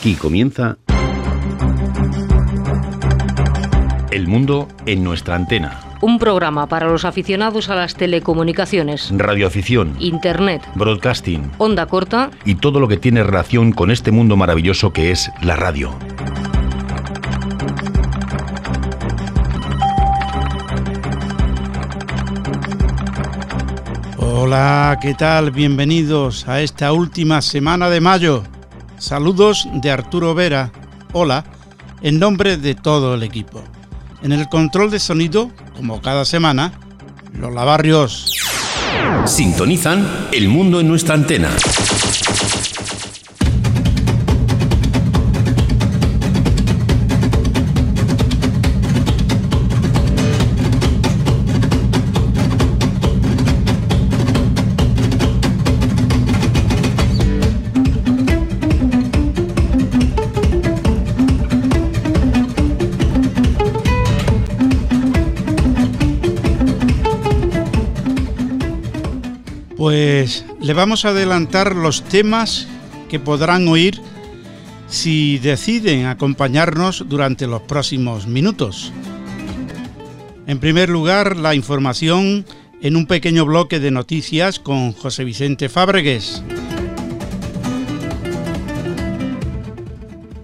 Aquí comienza El mundo en nuestra antena. Un programa para los aficionados a las telecomunicaciones, Radioafición, Internet, broadcasting onda corta y todo lo que tiene relación con este mundo maravilloso que es la radio. Hola, ¿qué tal? Bienvenidos a esta última semana de mayo. Saludos de Arturo Vera. Hola, en nombre de todo el equipo. En el control de sonido, como cada semana, Lola Barrios. Sintonizan El mundo en nuestra antena. Le vamos a adelantar los temas que podrán oír si deciden acompañarnos durante los próximos minutos. En primer lugar, la información en un pequeño bloque de noticias con José Vicente Fábregues.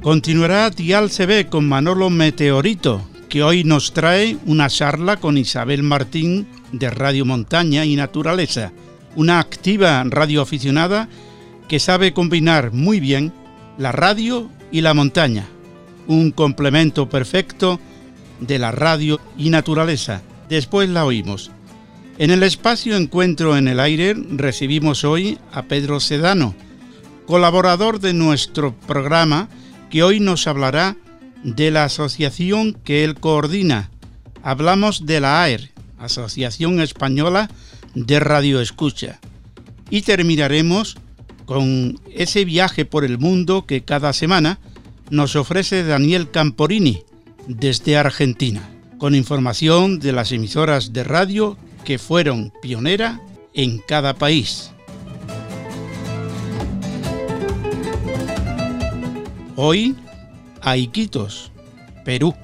Continuará Dial CB con Manolo Meteorito, que hoy nos trae una charla con Isabel Martín de Radio Montaña y Naturaleza una activa radioaficionada que sabe combinar muy bien la radio y la montaña, un complemento perfecto de la radio y naturaleza. Después la oímos. En el espacio Encuentro en el Aire recibimos hoy a Pedro Sedano, colaborador de nuestro programa, que hoy nos hablará de la asociación que él coordina. Hablamos de la AER, Asociación Española de Radio Escucha. Y terminaremos con ese viaje por el mundo que cada semana nos ofrece Daniel Camporini desde Argentina, con información de las emisoras de radio que fueron pionera en cada país. Hoy a Iquitos, Perú.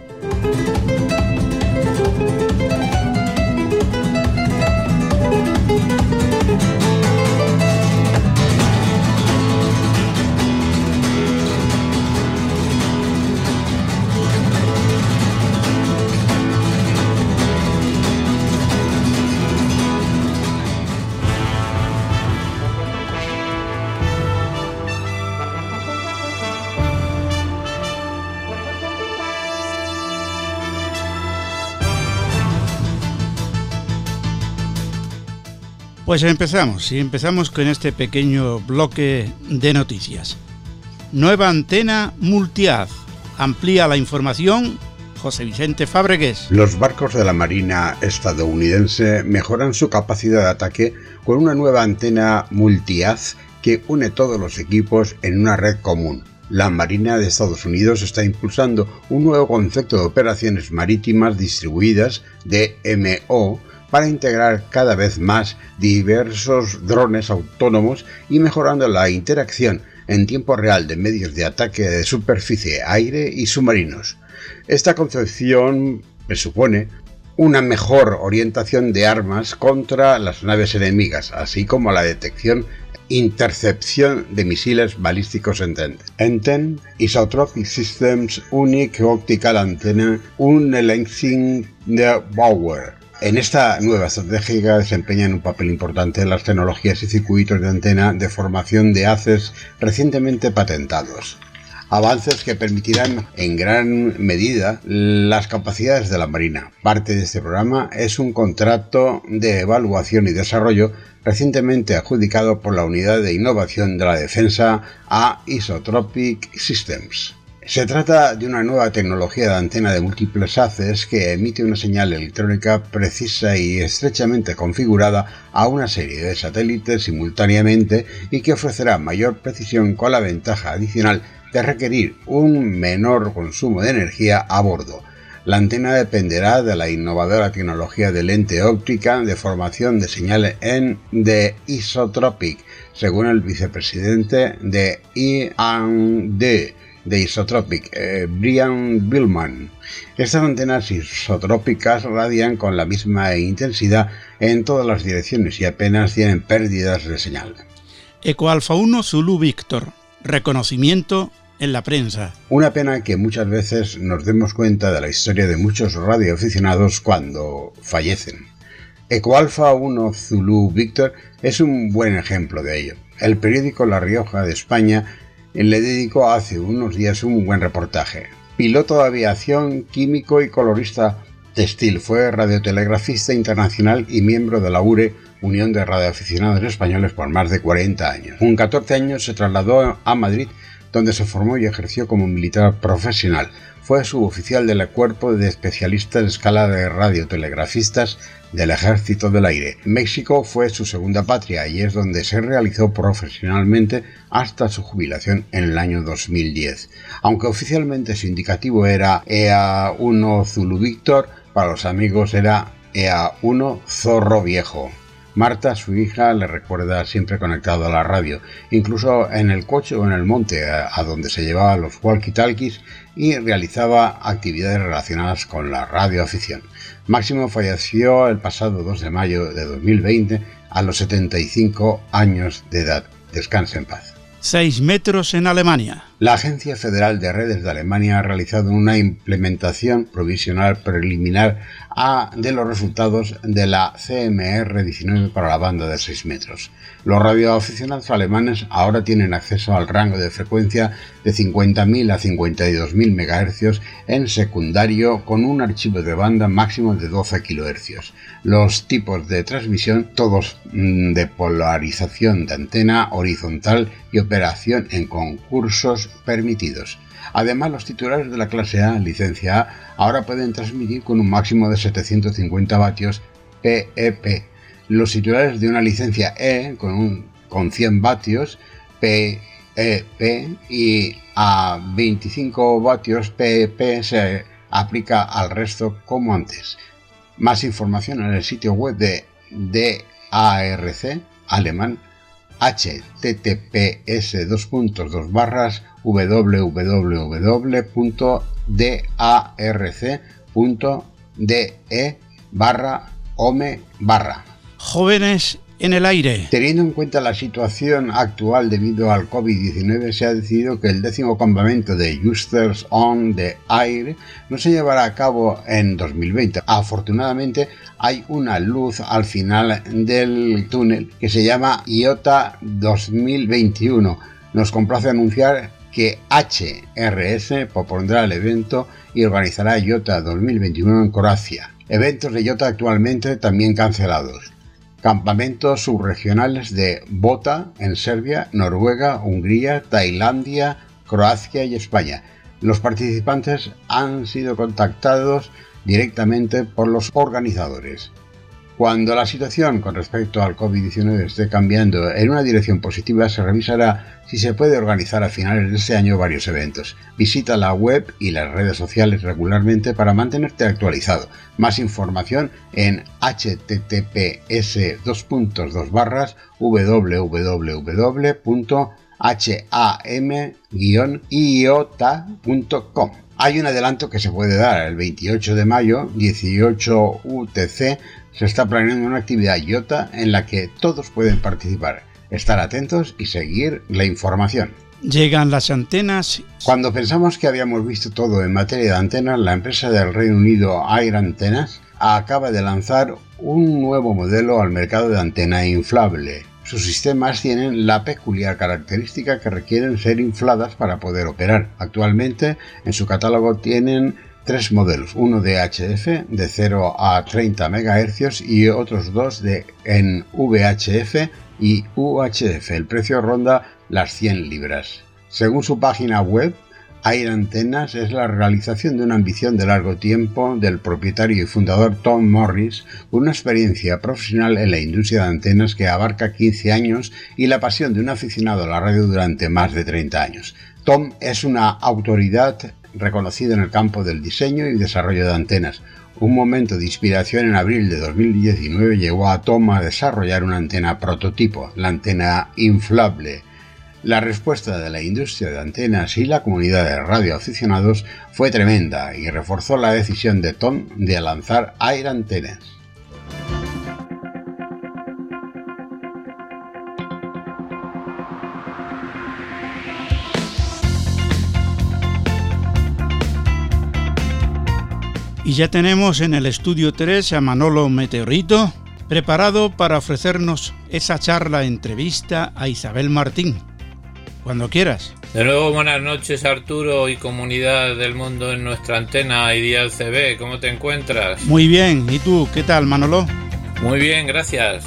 Pues empezamos, y empezamos con este pequeño bloque de noticias. Nueva antena Multiaz. Amplía la información José Vicente Fábregues. Los barcos de la Marina estadounidense mejoran su capacidad de ataque con una nueva antena Multiaz que une todos los equipos en una red común. La Marina de Estados Unidos está impulsando un nuevo concepto de operaciones marítimas distribuidas, DMO, para integrar cada vez más diversos drones autónomos y mejorando la interacción en tiempo real de medios de ataque de superficie, aire y submarinos. Esta concepción presupone una mejor orientación de armas contra las naves enemigas, así como la detección intercepción de misiles balísticos Enten. Enten Isotropic Systems Unique Optical Antenna the Power en esta nueva estrategia desempeñan un papel importante las tecnologías y circuitos de antena de formación de haces recientemente patentados. Avances que permitirán en gran medida las capacidades de la Marina. Parte de este programa es un contrato de evaluación y desarrollo recientemente adjudicado por la Unidad de Innovación de la Defensa a Isotropic Systems. Se trata de una nueva tecnología de antena de múltiples haces que emite una señal electrónica precisa y estrechamente configurada a una serie de satélites simultáneamente y que ofrecerá mayor precisión con la ventaja adicional de requerir un menor consumo de energía a bordo. La antena dependerá de la innovadora tecnología de lente óptica de formación de señal en de Isotropic, según el vicepresidente de I&D de Isotropic, eh, Brian Billman. Estas antenas isotrópicas radian con la misma intensidad en todas las direcciones y apenas tienen pérdidas de señal. Eco Alfa 1 Zulu Víctor. Reconocimiento en la prensa. Una pena que muchas veces nos demos cuenta de la historia de muchos radioaficionados cuando fallecen. Eco Alfa 1 Zulu Víctor es un buen ejemplo de ello. El periódico La Rioja de España le dedicó hace unos días un buen reportaje. Piloto de aviación, químico y colorista textil, fue radiotelegrafista internacional y miembro de la URE, Unión de Radioaficionados Españoles, por más de 40 años. Con 14 años se trasladó a Madrid, donde se formó y ejerció como militar profesional. Fue suboficial del Cuerpo de Especialistas de Escala de Radiotelegrafistas del Ejército del Aire. México fue su segunda patria y es donde se realizó profesionalmente hasta su jubilación en el año 2010. Aunque oficialmente su indicativo era EA1 Zulu Víctor, para los amigos era EA1 Zorro Viejo. Marta, su hija, le recuerda siempre conectado a la radio, incluso en el coche o en el monte, a, donde se llevaba los walkie-talkies y realizaba actividades relacionadas con la radioafición. Máximo falleció el pasado 2 de mayo de 2020 a los 75 años de edad. Descanse en paz. 6 metros en Alemania. La Agencia Federal de Redes de Alemania ha realizado una implementación provisional preliminar de los resultados de la CMR-19 para la banda de 6 metros. Los radioaficionados alemanes ahora tienen acceso al rango de frecuencia de 50.000 a 52.000 MHz en secundario con un archivo de banda máximo de 12 kHz. Los tipos de transmisión, todos mm, de polarización de antena horizontal y operación en concursos permitidos. Además, los titulares de la clase A, licencia A, ahora pueden transmitir con un máximo de 750 vatios PEP. E los titulares de una licencia E con, un, con 100 vatios PEP e y a 25 vatios PEP e se aplica al resto como antes. Más información en el sitio web de DARC alemán https dos puntos dos barras www.darc.de barra ome barra. Jóvenes en el aire. Teniendo en cuenta la situación actual debido al COVID-19, se ha decidido que el décimo campamento de Justers on the Air no se llevará a cabo en 2020. Afortunadamente, hay una luz al final del túnel que se llama IOTA 2021. Nos complace anunciar que HRS propondrá el evento y organizará IOTA 2021 en Croacia. Eventos de IOTA actualmente también cancelados campamentos subregionales de Bota en Serbia, Noruega, Hungría, Tailandia, Croacia y España. Los participantes han sido contactados directamente por los organizadores. Cuando la situación con respecto al COVID-19 esté cambiando en una dirección positiva, se revisará si se puede organizar a finales de este año varios eventos. Visita la web y las redes sociales regularmente para mantenerte actualizado. Más información en https www.ham-iota.com. Hay un adelanto que se puede dar el 28 de mayo, 18 UTC, se está planeando una actividad IOTA en la que todos pueden participar, estar atentos y seguir la información. Llegan las antenas. Cuando pensamos que habíamos visto todo en materia de antenas, la empresa del Reino Unido Air Antennas acaba de lanzar un nuevo modelo al mercado de antena inflable. Sus sistemas tienen la peculiar característica que requieren ser infladas para poder operar. Actualmente en su catálogo tienen tres modelos, uno de HF de 0 a 30 MHz y otros dos de en VHF y UHF. El precio ronda las 100 libras. Según su página web, Air Antenas es la realización de una ambición de largo tiempo del propietario y fundador Tom Morris, una experiencia profesional en la industria de antenas que abarca 15 años y la pasión de un aficionado a la radio durante más de 30 años. Tom es una autoridad reconocido en el campo del diseño y desarrollo de antenas. Un momento de inspiración en abril de 2019 llevó a Tom a desarrollar una antena prototipo, la antena inflable. La respuesta de la industria de antenas y la comunidad de radioaficionados fue tremenda y reforzó la decisión de Tom de lanzar Air Antenas. Y ya tenemos en el estudio 3 a Manolo Meteorito, preparado para ofrecernos esa charla entrevista a Isabel Martín. Cuando quieras. De nuevo, buenas noches Arturo y comunidad del mundo en nuestra antena Ideal CB. ¿Cómo te encuentras? Muy bien. ¿Y tú? ¿Qué tal, Manolo? Muy bien, gracias.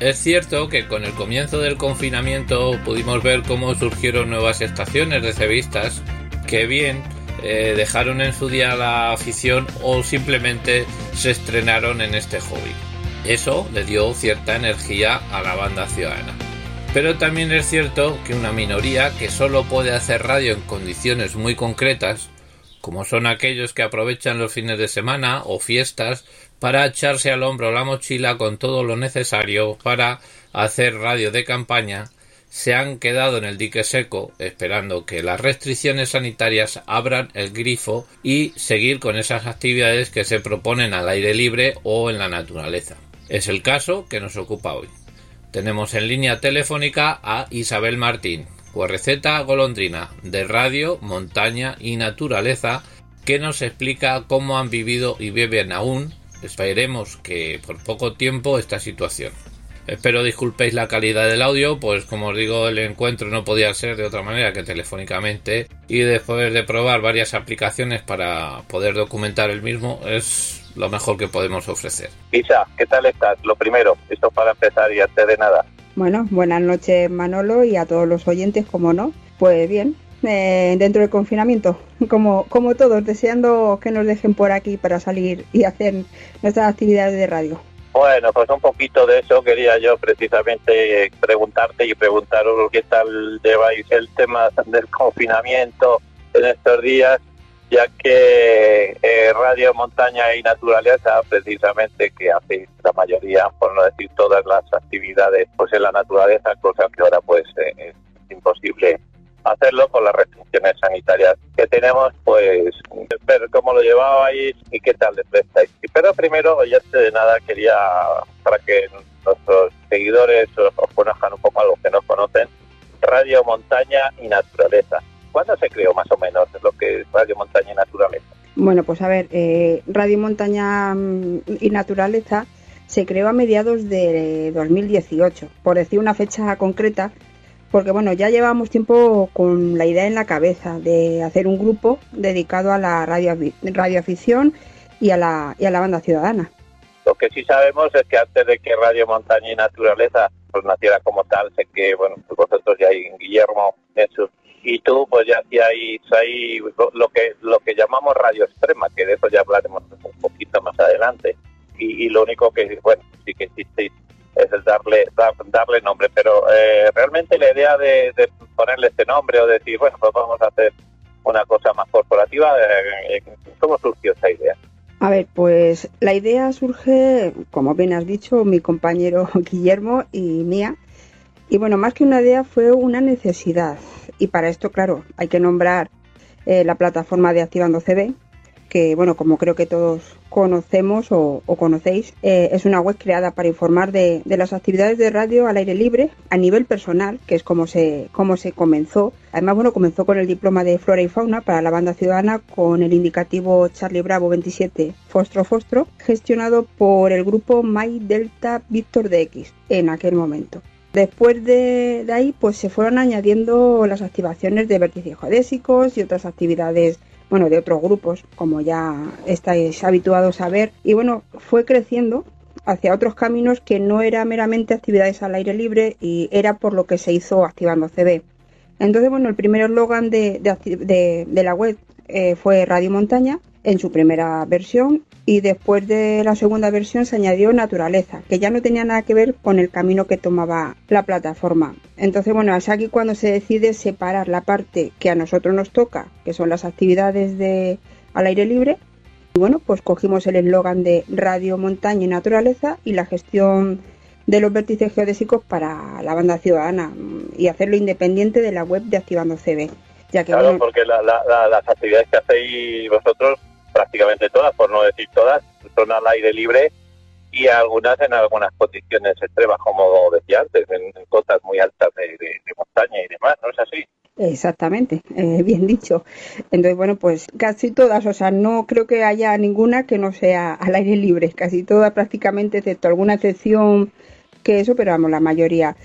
Es cierto que con el comienzo del confinamiento pudimos ver cómo surgieron nuevas estaciones de cevistas que bien eh, dejaron en su día la afición o simplemente se estrenaron en este hobby. Eso le dio cierta energía a la banda ciudadana. Pero también es cierto que una minoría que solo puede hacer radio en condiciones muy concretas, como son aquellos que aprovechan los fines de semana o fiestas para echarse al hombro la mochila con todo lo necesario para hacer radio de campaña, se han quedado en el dique seco esperando que las restricciones sanitarias abran el grifo y seguir con esas actividades que se proponen al aire libre o en la naturaleza. Es el caso que nos ocupa hoy. Tenemos en línea telefónica a Isabel Martín, QRZ Golondrina, de Radio, Montaña y Naturaleza, que nos explica cómo han vivido y viven aún, esperemos que por poco tiempo, esta situación. Espero disculpéis la calidad del audio, pues como os digo, el encuentro no podía ser de otra manera que telefónicamente y después de probar varias aplicaciones para poder documentar el mismo, es lo mejor que podemos ofrecer. Isa, ¿qué tal estás? Lo primero, esto para empezar y antes de nada. Bueno, buenas noches Manolo y a todos los oyentes, como no. Pues bien, eh, dentro del confinamiento, como, como todos, deseando que nos dejen por aquí para salir y hacer nuestras actividades de radio. Bueno, pues un poquito de eso quería yo precisamente preguntarte y preguntaros qué tal lleváis el tema del confinamiento en estos días, ya que eh, Radio Montaña y Naturaleza, precisamente que hacéis la mayoría, por no decir todas las actividades, pues en la naturaleza, cosa que ahora pues eh, es imposible hacerlo con las restricciones sanitarias que tenemos, pues ver cómo lo llevabais y qué tal les prestáis. Pero primero, antes de nada, quería, para que nuestros seguidores os conozcan un poco a los que nos conocen, Radio Montaña y Naturaleza. ¿Cuándo se creó más o menos lo que es Radio Montaña y Naturaleza? Bueno, pues a ver, eh, Radio Montaña mm, y Naturaleza se creó a mediados de 2018, por decir una fecha concreta, porque bueno, ya llevamos tiempo con la idea en la cabeza de hacer un grupo dedicado a la radio, radioafición y a, la, y a la banda ciudadana. Lo que sí sabemos es que antes de que Radio Montaña y Naturaleza pues naciera como tal, sé que bueno, pues vosotros ya hay Guillermo eso, y tú pues ya hacíais ahí lo que lo que llamamos radio extrema, que de eso ya hablaremos un poquito más adelante. Y, lo único que bueno, sí que existéis es darle darle nombre pero eh, realmente la idea de, ponerle este nombre o decir bueno pues vamos a hacer una cosa más corporativa eh, eh, cómo surgió esa idea a ver pues la idea surge como bien has dicho mi compañero Guillermo y mía. Y bueno más que una idea fue una necesidad. Y para esto claro hay que nombrar la plataforma de Activando CB que, bueno, como creo que todos conocemos o, conocéis, eh, es una web creada para informar de, las actividades de radio al aire libre a nivel personal, que es como se, como se comenzó. Además, bueno, comenzó con el diploma de Flora y Fauna para la banda ciudadana con el indicativo Charlie Bravo 27 Fostro Fostro, gestionado por el grupo My Delta Victor DX en aquel momento. Después de, ahí, pues se fueron añadiendo las activaciones de vértices geodésicos y otras actividades bueno, de otros grupos, como ya estáis habituados a ver. Y bueno, fue creciendo hacia otros caminos que no era meramente actividades al aire libre y era por lo que se hizo Activando CB. Entonces, bueno, el primer eslogan de, de, la web eh, fue Radio Montaña en su primera versión y después de la segunda versión se añadió naturaleza, que ya no tenía nada que ver con el camino que tomaba la plataforma. Entonces, bueno, es aquí cuando se decide separar la parte que a nosotros nos toca, que son las actividades de al aire libre, y bueno, pues cogimos el eslogan de Radio, Montaña y Naturaleza y la gestión de los vértices geodésicos para la banda ciudadana y hacerlo independiente de la web de Activando CB. Ya que claro, porque las actividades que hacéis vosotros, prácticamente todas, por no decir todas, son al aire libre y algunas en algunas condiciones extremas, como decía antes, en, cotas muy altas de, montaña y demás, ¿no es así? Exactamente, eh, bien dicho. Entonces, bueno, pues casi todas, o sea, no creo que haya ninguna que no sea al aire libre, casi todas prácticamente, excepto alguna excepción que eso, pero vamos, la mayoría.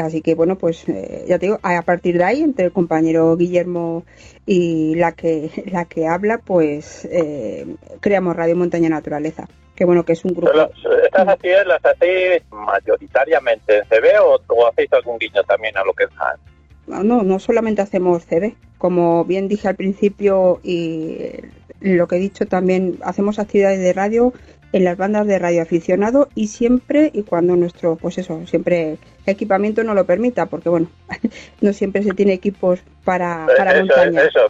Así que bueno, pues eh, ya te digo, a partir de ahí, entre el compañero Guillermo y la que, la que habla, pues eh, creamos Radio Montaña Naturaleza que bueno que es un grupo. ¿Estas actividades las hacéis mayoritariamente en CB o, hacéis algún guiño también a lo que es No, no solamente hacemos CB, como bien dije al principio y lo que he dicho también, hacemos actividades de radio en las bandas de radio aficionado y siempre y cuando nuestro, pues eso, siempre equipamiento no lo permita, porque bueno, no siempre se tiene equipos para, para eso, montaña. Eso,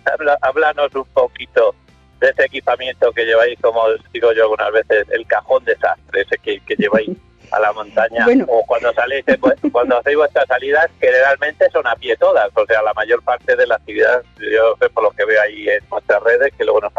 háblanos un poquito de ese equipamiento que lleváis, como digo yo algunas veces, el cajón desastre, ese que, lleváis a la montaña o cuando saléis, cuando hacéis vuestras salidas, generalmente son a pie todas, o sea, la mayor parte de la actividad, yo sé por lo que veo ahí en nuestras redes, que luego nos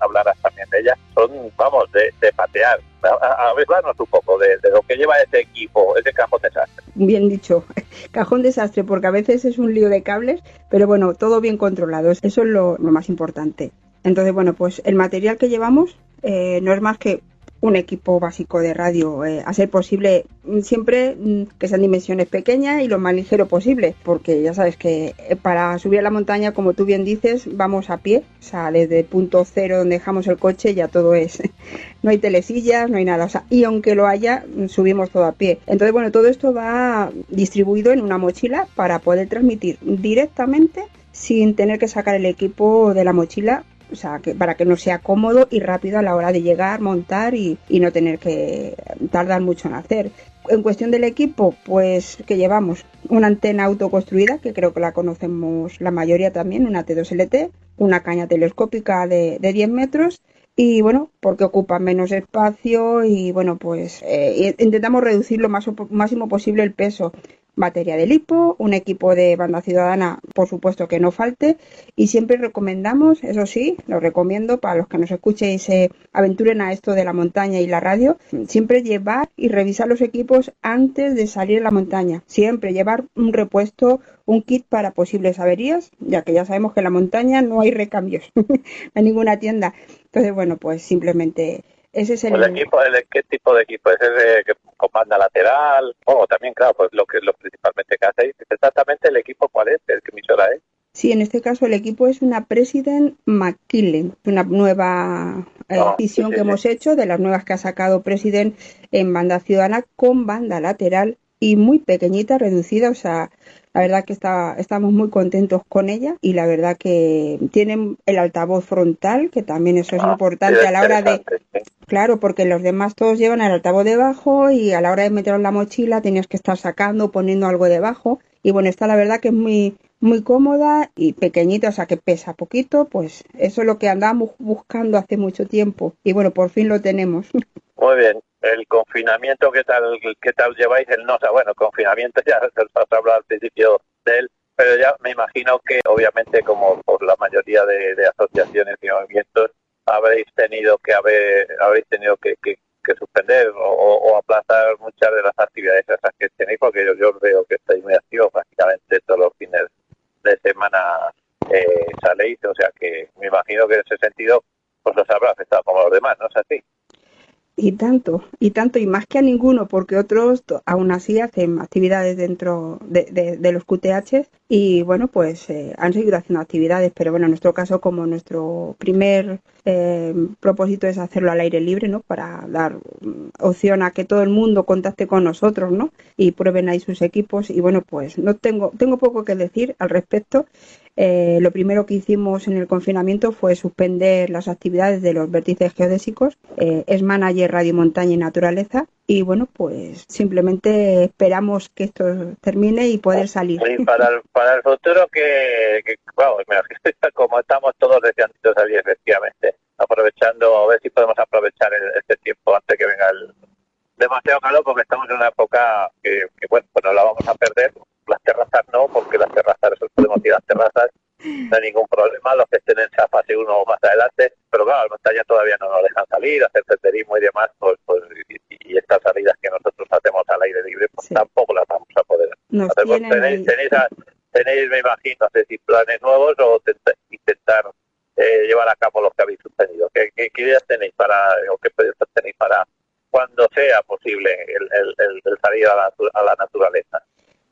hablarás también de ellas, son, vamos, de, patear. A, ver, un poco de, lo que lleva ese equipo, ese cajón desastre. Bien dicho, cajón desastre, porque a veces es un lío de cables, pero bueno, todo bien controlado, eso es lo más importante. Entonces, bueno, pues el material que llevamos eh, no es más que un equipo básico de radio, eh, a ser posible mm, siempre mm, que sean dimensiones pequeñas y lo más ligero posible, porque ya sabes que eh, para subir a la montaña, como tú bien dices, vamos a pie, o sea, desde el punto cero donde dejamos el coche ya todo es, no hay telesillas, no hay nada, o sea, y aunque lo haya, mm, subimos todo a pie. Entonces, bueno, todo esto va distribuido en una mochila para poder transmitir directamente sin tener que sacar el equipo de la mochila o sea, que para que no sea cómodo y rápido a la hora de llegar, montar y, no tener que tardar mucho en hacer. En cuestión del equipo, pues que llevamos una antena autoconstruida, que creo que la conocemos la mayoría también, una T2LT, una caña telescópica de, 10 metros y bueno, porque ocupa menos espacio y bueno, pues eh, intentamos reducir lo más, máximo posible el peso batería de lipo, un equipo de banda ciudadana, por supuesto que no falte, y siempre recomendamos, eso sí, lo recomiendo para los que nos escuchen y se aventuren a esto de la montaña y la radio, siempre llevar y revisar los equipos antes de salir a la montaña, siempre llevar un repuesto, un kit para posibles averías, ya que ya sabemos que en la montaña no hay recambios, hay ninguna tienda. Entonces, bueno, pues simplemente ese es el... equipo, ¿Qué tipo de equipo? ¿Es el que con banda lateral? O también, claro, pues lo que lo principalmente que hacéis. Exactamente el equipo, ¿cuál es? ¿Qué emisora es? Sí, en este caso el equipo es una President McKinley, una nueva eh, ah, edición que hemos hecho de las nuevas que ha sacado President en banda ciudadana con banda lateral y muy pequeñita, reducida, o sea, la verdad que está, estamos muy contentos con ella y la verdad que tienen el altavoz frontal, que también eso es ah, importante a la hora de... Claro, porque los demás todos llevan el altavoz debajo y a la hora de meterlo en la mochila tenías que estar sacando, poniendo algo debajo. Y bueno, esta la verdad que es muy, muy cómoda y pequeñita, o sea que pesa poquito, pues eso es lo que andábamos buscando hace mucho tiempo y bueno, por fin lo tenemos. Muy bien, el confinamiento, ¿qué tal, qué tal lleváis? El no, o sea, bueno, confinamiento ya se os hablado al principio de él, pero ya me imagino que obviamente como por la mayoría de, asociaciones y movimientos habréis tenido que haber, habréis tenido que, que, suspender o, aplazar muchas de las actividades esas que tenéis, porque yo, yo veo que estáis muy activos prácticamente todos los fines de semana eh, saléis, o sea que me imagino que en ese sentido pues os habrá afectado como los demás, ¿no es así? Y tanto, y tanto, y más que a ninguno, porque otros aún así hacen actividades dentro de, de, los QTH y bueno, pues eh, han seguido haciendo actividades, pero bueno, en nuestro caso, como nuestro primer eh, propósito es hacerlo al aire libre, ¿no? Para dar mm, opción a que todo el mundo contacte con nosotros, ¿no? Y prueben ahí sus equipos y bueno, pues no tengo, tengo poco que decir al respecto. Eh, lo primero que hicimos en el confinamiento fue suspender las actividades de los vértices geodésicos, eh, es manager Radio Montaña y Naturaleza, y bueno, pues simplemente esperamos que esto termine y poder salir. Para el futuro que, que como estamos todos deseando salir efectivamente, aprovechando, a ver si podemos aprovechar este tiempo antes que venga demasiado calor porque estamos en una época que, bueno, pues no la vamos a perder. Las terrazas no, porque las terrazas, eso podemos ir a las terrazas, no hay ningún problema, los que estén en esa fase uno más adelante, pero claro, las montañas todavía no nos dejan salir, hacer senderismo y demás, pues, pues y, estas salidas que nosotros hacemos al aire libre, pues tampoco las vamos a poder hacer. Pues tenéis, tenéis, me imagino, hacer planes nuevos o intentar eh, llevar a cabo los que habéis sostenido. ¿Qué, ideas tenéis para, o qué proyectos tenéis para cuando sea posible el, salir a la, naturaleza?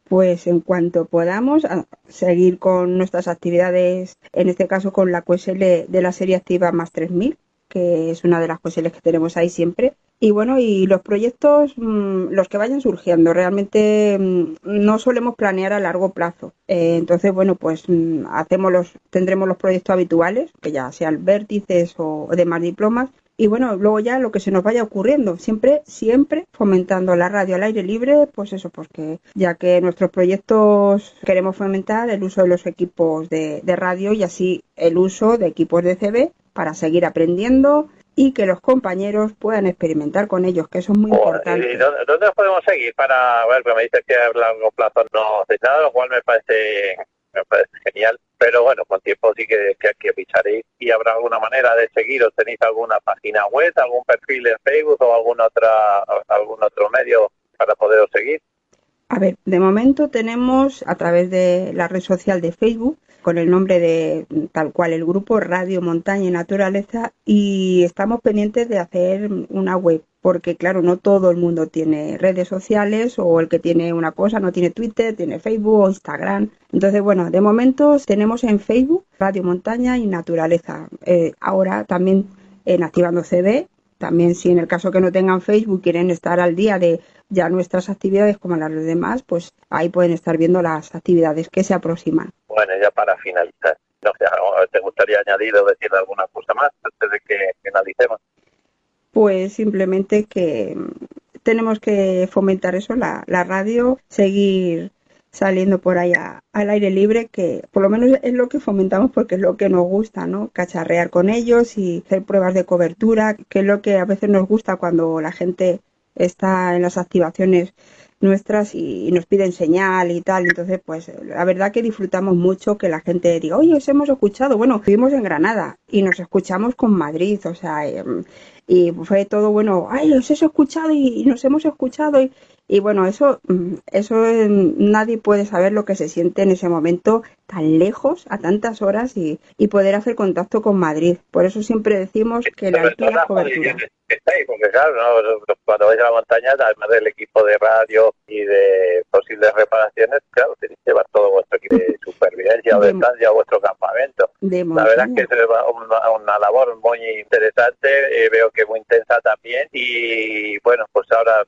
Pues en cuanto podamos seguir con nuestras actividades, en este caso con la QSL de la serie activa más 3000, que es una de las QSL que tenemos ahí siempre, y bueno, y los proyectos, mm, los que vayan surgiendo, realmente mm, no solemos planear a largo plazo. Eh, entonces, bueno, pues mm, hacemos los, tendremos los proyectos habituales, que ya sean vértices o demás diplomas, y bueno, luego ya lo que se nos vaya ocurriendo, siempre, siempre fomentando la radio al aire libre, pues eso, pues que ya que nuestros proyectos queremos fomentar el uso de los equipos de, de radio y así el uso de equipos de CB para seguir aprendiendo, y que los compañeros puedan experimentar con ellos, que eso es muy importante. ¿Y dónde, dónde, podemos seguir para ver? Porque me dices que a largo plazo no hace nada, lo cual me parece, me parece genial. Pero bueno, con tiempo sí que, que, que avisaréis. ¿Y habrá alguna manera de seguiros? ¿Tenéis alguna página web, algún perfil en Facebook o algún, otra, algún otro medio para poderos seguir? A ver, de momento tenemos a través de la red social de Facebook con el nombre de tal cual el grupo Radio Montaña y Naturaleza y estamos pendientes de hacer una web porque claro, no todo el mundo tiene redes sociales o el que tiene una cosa no tiene Twitter, tiene Facebook o Instagram. Entonces, bueno, de momento tenemos en Facebook Radio Montaña y Naturaleza. Eh, ahora también en Activando CB, también si en el caso que no tengan Facebook quieren estar al día de ya nuestras actividades como las demás, pues ahí pueden estar viendo las actividades que se aproximan. Bueno, ya para finalizar, no ¿te gustaría añadir o decir alguna cosa más antes de que finalicemos? Pues simplemente que tenemos que fomentar eso, la, la radio, seguir saliendo por ahí al aire libre, que por lo menos es lo que fomentamos porque es lo que nos gusta, ¿no? Cacharrear con ellos y hacer pruebas de cobertura, que es lo que a veces nos gusta cuando la gente está en las activaciones nuestras y, nos piden señal y tal. Entonces, pues la verdad que disfrutamos mucho que la gente diga, oye, os hemos escuchado. Bueno, vivimos en Granada y nos escuchamos con Madrid, o sea, em, y fue todo bueno, ay, os he escuchado y, nos hemos escuchado y, y bueno, eso, mm, eso nadie puede saber lo que se siente en ese momento tan lejos, a tantas horas y, y poder hacer contacto con Madrid. Por eso siempre decimos que la altura cobertura. porque claro, cuando vais a la montaña, además del equipo de radio y de posibles reparaciones, claro, tenéis que llevar todo vuestro equipo de supervivencia o de estancia o vuestro campamento. la verdad es que es una, una labor muy interesante, eh, veo que muy intensa también y bueno, pues ahora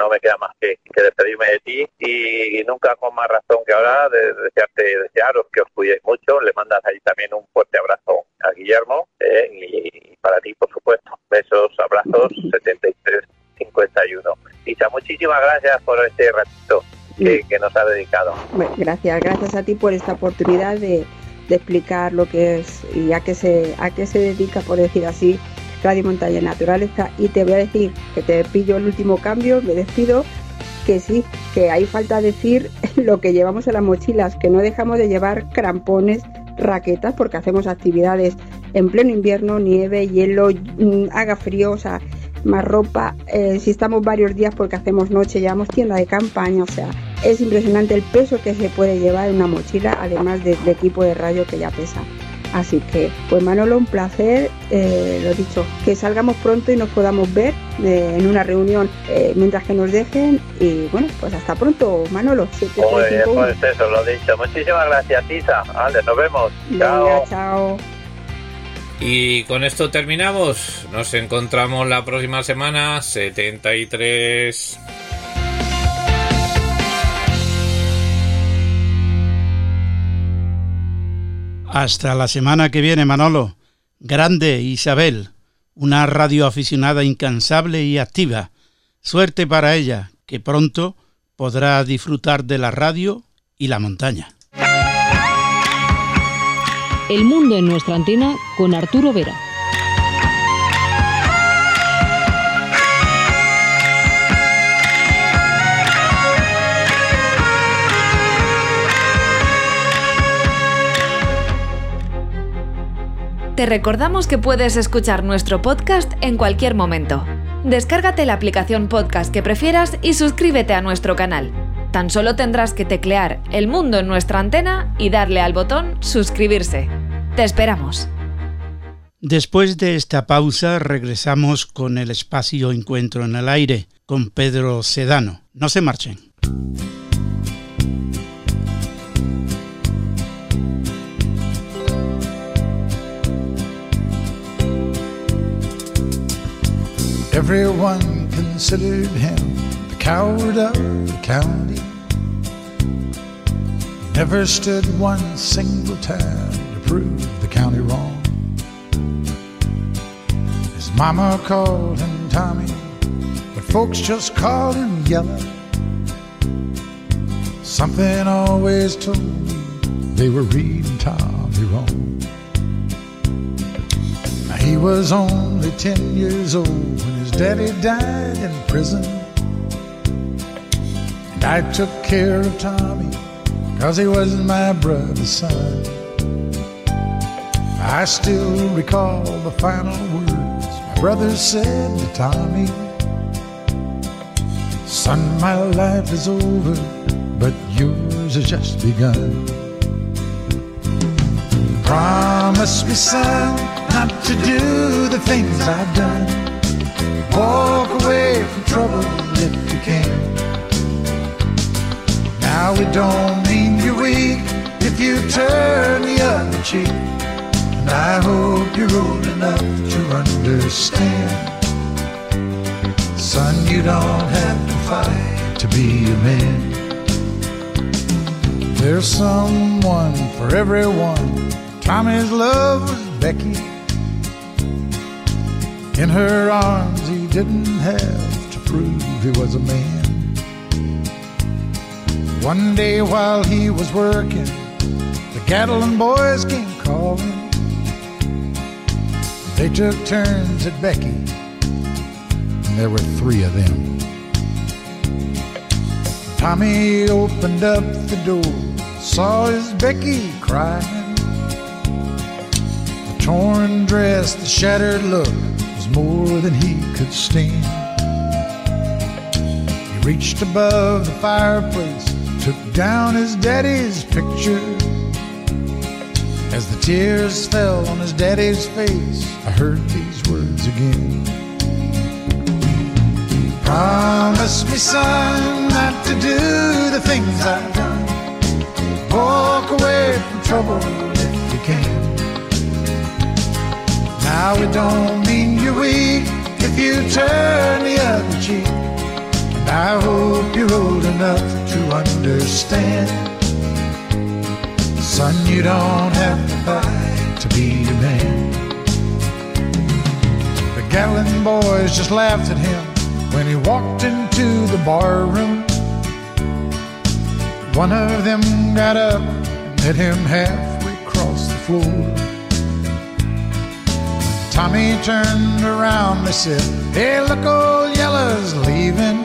no me queda más que, despedirme de ti y, nunca con más razón que ahora de, desearte, desearos que os cuidéis mucho. Le mandas ahí también un fuerte abrazo a Guillermo eh, y, para ti, por supuesto. Besos, abrazos, 73-51. Isa, muchísimas gracias por este ratito que, que nos ha dedicado. gracias, gracias a ti por esta oportunidad de, de explicar lo que es y a qué se, a qué se dedica, por decir así, Radio Montaña Naturaleza y te voy a decir que te pillo el último cambio, me despido, que sí, que hay falta decir lo que llevamos en las mochilas, que no dejamos de llevar crampones, raquetas, porque hacemos actividades en pleno invierno, nieve, hielo, mm, haga frío, o sea, más ropa, eh, si estamos varios días porque hacemos noche, llevamos tienda de campaña, o sea, es impresionante el peso que se puede llevar en una mochila, además del equipo de radio que ya pesa. Así que, pues Manolo, un placer, eh, lo dicho, que salgamos pronto y nos podamos ver eh, en una reunión eh, mientras que nos dejen. Y bueno, pues hasta pronto, Manolo. pues eso, lo dicho. Muchísimas gracias, Isa. Vale, nos vemos. chao. chao. Y con esto terminamos. Nos encontramos la próxima semana, 73. Hasta la semana que viene, Manolo. Grande Isabel, una radioaficionada incansable y activa. Suerte para ella, que pronto podrá disfrutar de la radio y la montaña. El mundo en nuestra antena con Arturo Vera. Te recordamos que puedes escuchar nuestro podcast en cualquier momento. Descárgate la aplicación podcast que prefieras y suscríbete a nuestro canal. Tan solo tendrás que teclear El Mundo en nuestra antena y darle al botón Suscribirse. Te esperamos. Después de esta pausa regresamos con el espacio Encuentro en el Aire con Pedro Sedano. No se marchen. Everyone considered him the coward of the county. Never stood one single time to prove the county wrong. His mama called him Tommy, but folks just called him Yellow. Something always told me they were reading Tommy wrong. Now he was only ten years old when daddy died in prison. And I took care of Tommy, cause he was my brother's son. I still recall the final words my brother said to Tommy. Son, my life is over, but yours has just begun. Promise me, son, not to do the things I've done. Walk away from trouble if you can. Now it don't mean you're weak if you turn the other cheek. And I hope you're old enough to understand. Son, you don't have to fight to be a man. There's someone for everyone. Tommy's love was Becky. In her arms, he didn't have to prove he was a man. One day while he was working, the cattle and boys came calling. They took turns at Becky, and there were three of them. Tommy opened up the door, saw his Becky crying. The torn dress, the shattered look more than he could stand. He reached above the fireplace, took down his daddy's picture. As the tears fell on his daddy's face, I heard these words again. Promise me, son, not to do the things I've done. Walk away from trouble Now it don't mean you're weak if you turn the other cheek. And I hope you're old enough to understand. Son, you don't have to fight to be a man. The Gatlin boys just laughed at him when he walked into the bar room. One of them got up and met him halfway across the floor. Tommy turned around, they said, Hey, look, old Yellow's leaving.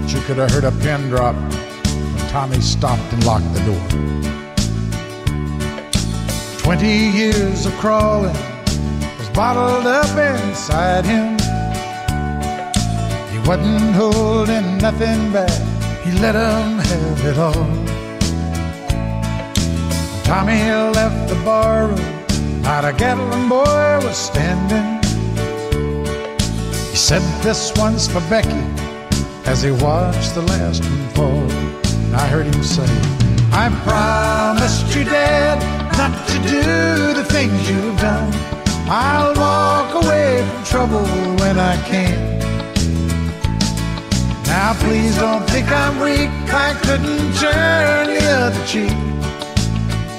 But you could have heard a pin drop when Tommy stopped and locked the door. Twenty years of crawling was bottled up inside him. He wasn't holding nothing back, he let him have it all. Tommy left the bar room, not a Gatlin boy was standing. He said, This one's for Becky, as he watched the last one fall. And I heard him say, I promised you, Dad, not to do the things you've done. I'll walk away from trouble when I can. Now please don't think I'm weak, I couldn't turn the other cheek.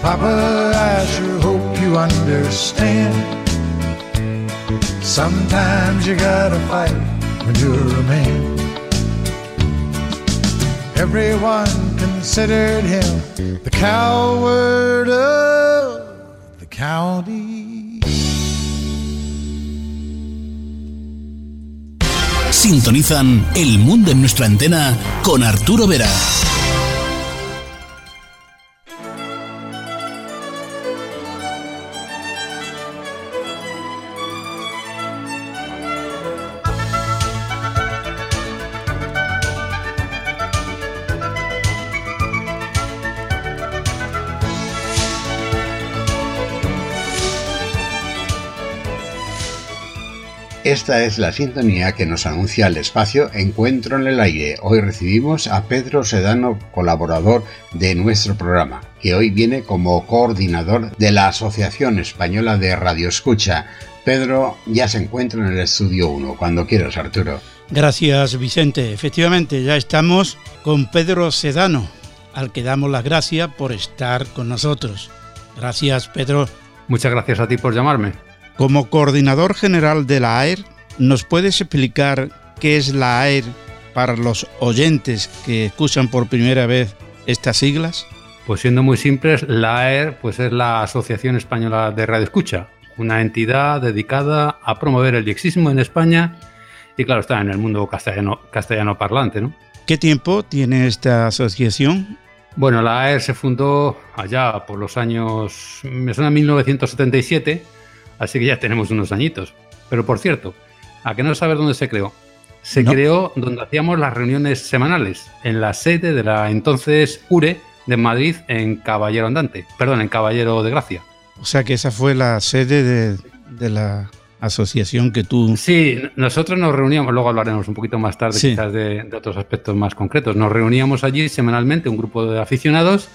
Papa, I sure hope you understand. Sometimes you gotta fight when you're a man. Everyone considered him the coward of the county. Sintonizan El Mundo en nuestra antena con Arturo Vera. Esta es la sintonía que nos anuncia el espacio Encuentro en el Aire. Hoy recibimos a Pedro Sedano, colaborador de nuestro programa, que hoy viene como coordinador de la Asociación Española de Radio Escucha. Pedro ya se encuentra en el estudio 1. Cuando quieras, Arturo. Gracias, Vicente. Efectivamente, ya estamos con Pedro Sedano, al que damos las gracias por estar con nosotros. Gracias, Pedro. Muchas gracias a ti por llamarme. Como coordinador general de la AER, ¿nos puedes explicar qué es la AER para los oyentes que escuchan por primera vez estas siglas? Pues siendo muy simples, la AER pues es la Asociación Española de Radio Escucha, una entidad dedicada a promover el diexismo en España y claro, está en el mundo castellano, castellano parlante, ¿no? ¿Qué tiempo tiene esta asociación? Bueno, la AER se fundó allá por los años, me suena 1977, así que ya tenemos unos añitos. Pero por cierto, ¿a que no sabes dónde se creó? Se creó donde hacíamos las reuniones semanales, en la sede de la entonces URE de Madrid en Caballero Andante, perdón, en Caballero de Gracia. O sea que esa fue la sede de, de la asociación que tú... Sí, nosotros nos reuníamos, luego hablaremos un poquito más tarde quizás de, otros aspectos más concretos, nos reuníamos allí semanalmente un grupo de aficionados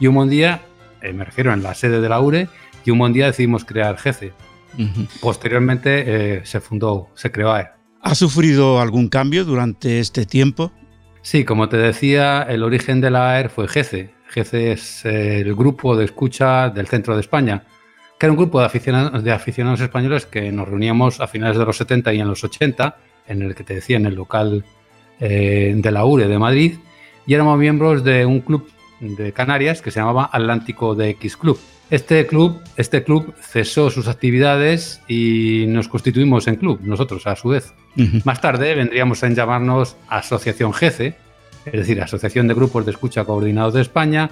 y un buen día, eh, me refiero en la sede de la URE, y un buen día decidimos crear Posteriormente eh, se fundó, se creó AER. ¿Ha sufrido algún cambio durante este tiempo? Sí, como te decía, el origen de la AER fue GECE. GECE es el grupo de escucha del centro de España que era un grupo de aficionados, de aficionados españoles que nos reuníamos a finales de los 70 y en los 80, en el que te decía, en el local eh, de la URE de Madrid, y éramos miembros de un club de Canarias que se llamaba Atlántico de X Club. Este club, este club cesó sus actividades y nos constituimos en club, nosotros a su vez. Más tarde vendríamos a llamarnos Asociación GECE, es decir, Asociación de Grupos de Escucha Coordinados de España,